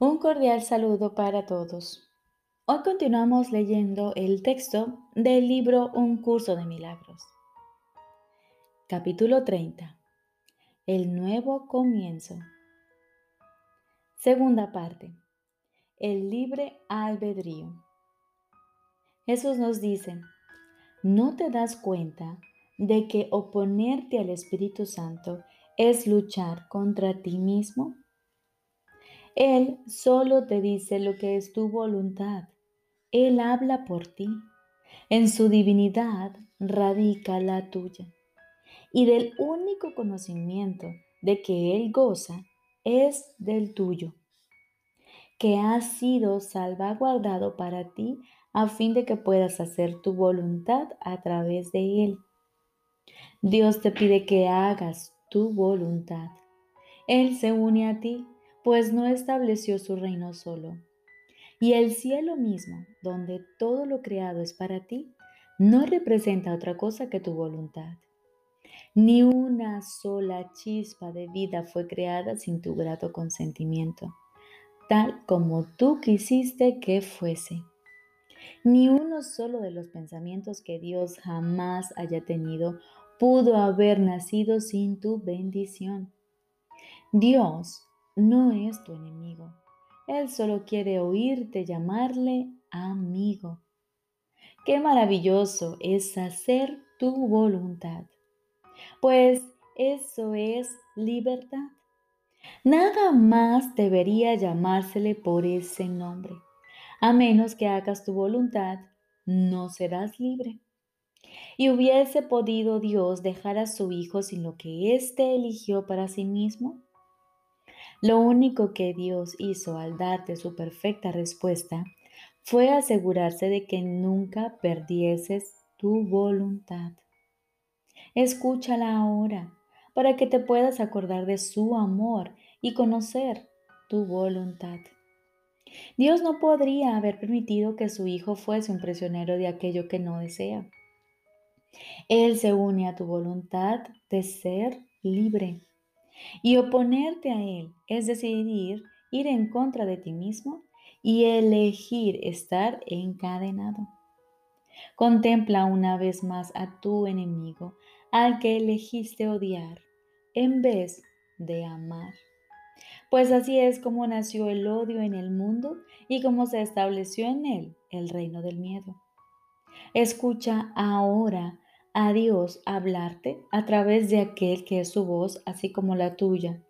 Un cordial saludo para todos. Hoy continuamos leyendo el texto del libro Un curso de milagros. Capítulo 30. El nuevo comienzo. Segunda parte. El libre albedrío. Jesús nos dice, ¿no te das cuenta de que oponerte al Espíritu Santo es luchar contra ti mismo? Él solo te dice lo que es tu voluntad. Él habla por ti. En su divinidad radica la tuya. Y del único conocimiento de que Él goza es del tuyo, que ha sido salvaguardado para ti a fin de que puedas hacer tu voluntad a través de Él. Dios te pide que hagas tu voluntad. Él se une a ti pues no estableció su reino solo. Y el cielo mismo, donde todo lo creado es para ti, no representa otra cosa que tu voluntad. Ni una sola chispa de vida fue creada sin tu grato consentimiento, tal como tú quisiste que fuese. Ni uno solo de los pensamientos que Dios jamás haya tenido pudo haber nacido sin tu bendición. Dios no es tu enemigo. Él solo quiere oírte llamarle amigo. Qué maravilloso es hacer tu voluntad. Pues eso es libertad. Nada más debería llamársele por ese nombre. A menos que hagas tu voluntad, no serás libre. Y hubiese podido Dios dejar a su Hijo sin lo que éste eligió para sí mismo. Lo único que Dios hizo al darte su perfecta respuesta fue asegurarse de que nunca perdieses tu voluntad. Escúchala ahora para que te puedas acordar de su amor y conocer tu voluntad. Dios no podría haber permitido que su hijo fuese un prisionero de aquello que no desea. Él se une a tu voluntad de ser libre. Y oponerte a Él es decidir ir en contra de ti mismo y elegir estar encadenado. Contempla una vez más a tu enemigo, al que elegiste odiar, en vez de amar. Pues así es como nació el odio en el mundo y como se estableció en él el reino del miedo. Escucha ahora a Dios hablarte a través de aquel que es su voz, así como la tuya,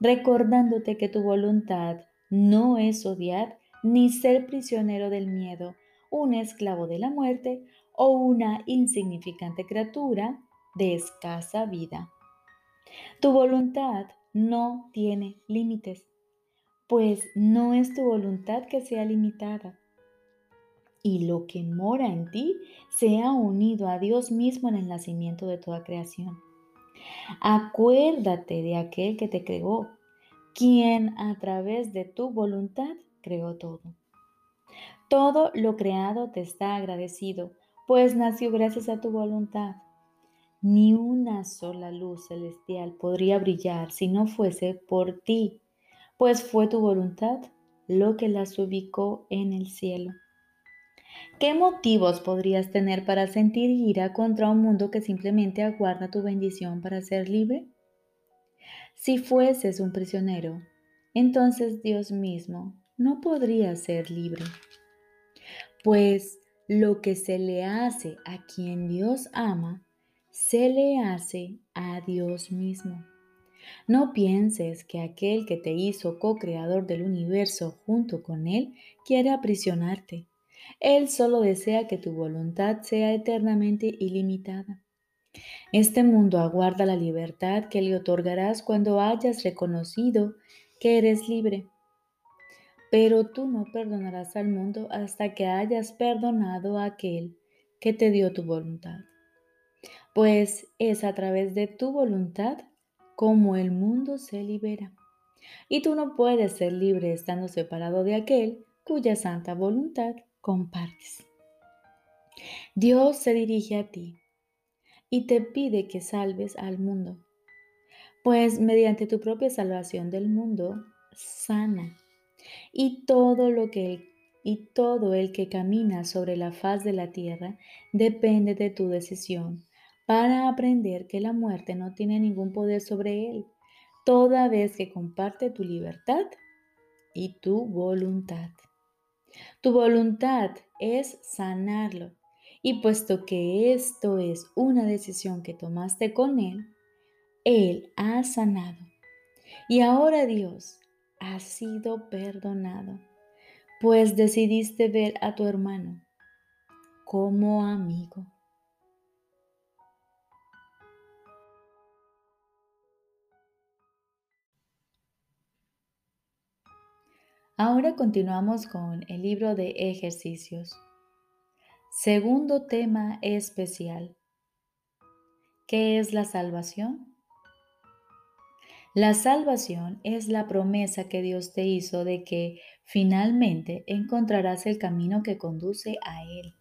recordándote que tu voluntad no es odiar ni ser prisionero del miedo, un esclavo de la muerte o una insignificante criatura de escasa vida. Tu voluntad no tiene límites, pues no es tu voluntad que sea limitada y lo que mora en ti se ha unido a Dios mismo en el nacimiento de toda creación. Acuérdate de aquel que te creó, quien a través de tu voluntad creó todo. Todo lo creado te está agradecido, pues nació gracias a tu voluntad. Ni una sola luz celestial podría brillar si no fuese por ti, pues fue tu voluntad lo que las ubicó en el cielo. ¿Qué motivos podrías tener para sentir ira contra un mundo que simplemente aguarda tu bendición para ser libre? Si fueses un prisionero, entonces Dios mismo no podría ser libre. Pues lo que se le hace a quien Dios ama, se le hace a Dios mismo. No pienses que aquel que te hizo co-creador del universo junto con Él quiere aprisionarte. Él solo desea que tu voluntad sea eternamente ilimitada. Este mundo aguarda la libertad que le otorgarás cuando hayas reconocido que eres libre. Pero tú no perdonarás al mundo hasta que hayas perdonado a aquel que te dio tu voluntad. Pues es a través de tu voluntad como el mundo se libera. Y tú no puedes ser libre estando separado de aquel cuya santa voluntad compartes. Dios se dirige a ti y te pide que salves al mundo, pues mediante tu propia salvación del mundo, sana. Y todo lo que y todo el que camina sobre la faz de la tierra depende de tu decisión para aprender que la muerte no tiene ningún poder sobre él, toda vez que comparte tu libertad y tu voluntad. Tu voluntad es sanarlo. Y puesto que esto es una decisión que tomaste con Él, Él ha sanado. Y ahora Dios ha sido perdonado, pues decidiste ver a tu hermano como amigo. Ahora continuamos con el libro de ejercicios. Segundo tema especial. ¿Qué es la salvación? La salvación es la promesa que Dios te hizo de que finalmente encontrarás el camino que conduce a Él.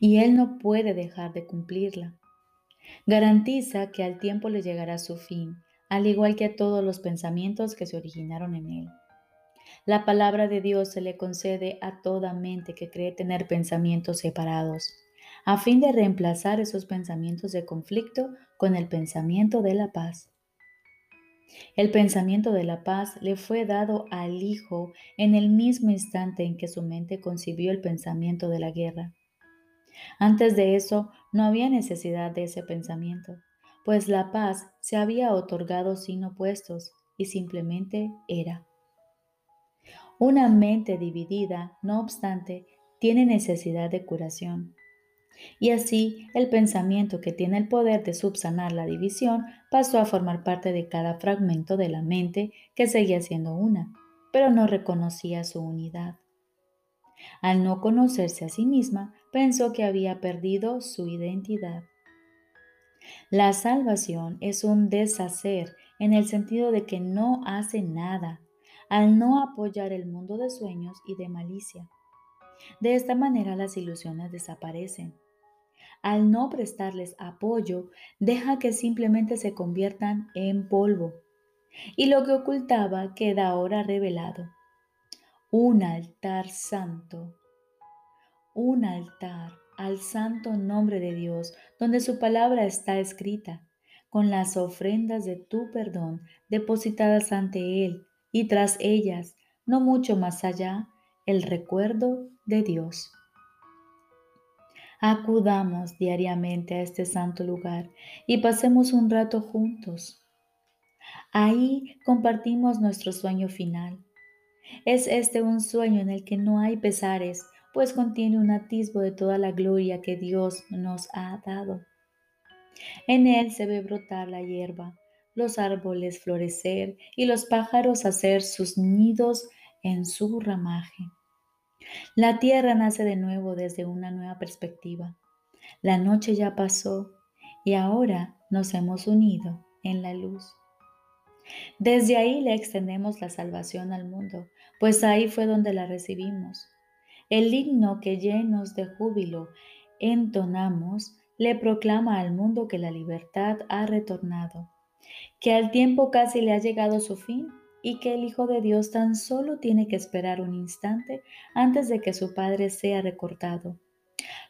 Y Él no puede dejar de cumplirla. Garantiza que al tiempo le llegará su fin, al igual que a todos los pensamientos que se originaron en Él. La palabra de Dios se le concede a toda mente que cree tener pensamientos separados, a fin de reemplazar esos pensamientos de conflicto con el pensamiento de la paz. El pensamiento de la paz le fue dado al Hijo en el mismo instante en que su mente concibió el pensamiento de la guerra. Antes de eso no había necesidad de ese pensamiento, pues la paz se había otorgado sin opuestos y simplemente era. Una mente dividida, no obstante, tiene necesidad de curación. Y así el pensamiento que tiene el poder de subsanar la división pasó a formar parte de cada fragmento de la mente que seguía siendo una, pero no reconocía su unidad. Al no conocerse a sí misma, pensó que había perdido su identidad. La salvación es un deshacer en el sentido de que no hace nada, al no apoyar el mundo de sueños y de malicia. De esta manera las ilusiones desaparecen. Al no prestarles apoyo, deja que simplemente se conviertan en polvo. Y lo que ocultaba queda ahora revelado. Un altar santo. Un altar al santo nombre de Dios, donde su palabra está escrita, con las ofrendas de tu perdón depositadas ante Él y tras ellas, no mucho más allá, el recuerdo de Dios. Acudamos diariamente a este santo lugar y pasemos un rato juntos. Ahí compartimos nuestro sueño final. Es este un sueño en el que no hay pesares, pues contiene un atisbo de toda la gloria que Dios nos ha dado. En él se ve brotar la hierba, los árboles florecer y los pájaros hacer sus nidos en su ramaje. La tierra nace de nuevo desde una nueva perspectiva. La noche ya pasó y ahora nos hemos unido en la luz. Desde ahí le extendemos la salvación al mundo, pues ahí fue donde la recibimos. El himno que llenos de júbilo entonamos le proclama al mundo que la libertad ha retornado que al tiempo casi le ha llegado su fin y que el Hijo de Dios tan solo tiene que esperar un instante antes de que su Padre sea recortado.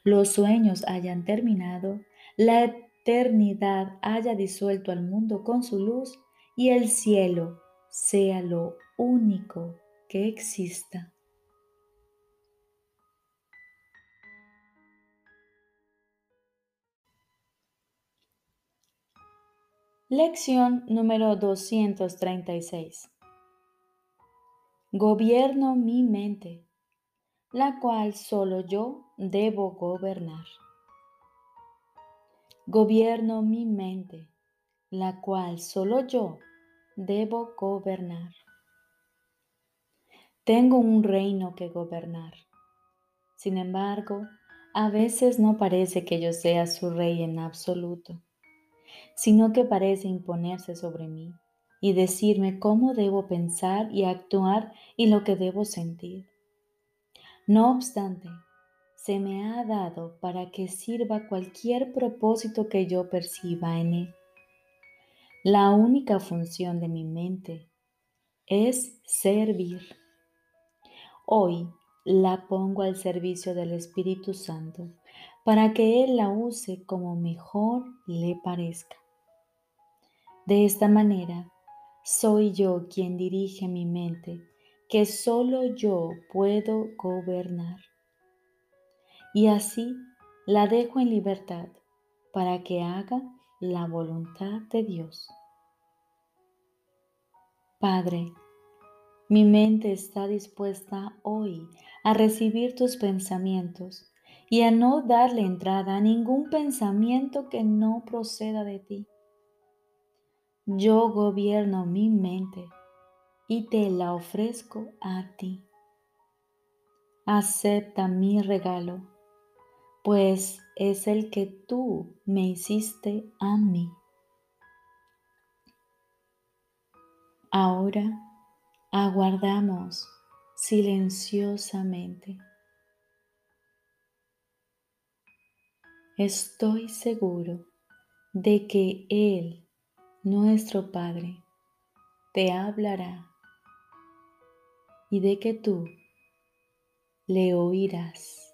Los sueños hayan terminado, la eternidad haya disuelto al mundo con su luz y el cielo sea lo único que exista. Lección número 236. Gobierno mi mente, la cual solo yo debo gobernar. Gobierno mi mente, la cual solo yo debo gobernar. Tengo un reino que gobernar. Sin embargo, a veces no parece que yo sea su rey en absoluto sino que parece imponerse sobre mí y decirme cómo debo pensar y actuar y lo que debo sentir. No obstante, se me ha dado para que sirva cualquier propósito que yo perciba en él. La única función de mi mente es servir. Hoy la pongo al servicio del Espíritu Santo para que Él la use como mejor le parezca. De esta manera, soy yo quien dirige mi mente, que solo yo puedo gobernar. Y así la dejo en libertad para que haga la voluntad de Dios. Padre, mi mente está dispuesta hoy a recibir tus pensamientos y a no darle entrada a ningún pensamiento que no proceda de ti. Yo gobierno mi mente y te la ofrezco a ti. Acepta mi regalo, pues es el que tú me hiciste a mí. Ahora aguardamos silenciosamente. Estoy seguro de que Él, nuestro Padre, te hablará y de que tú le oirás.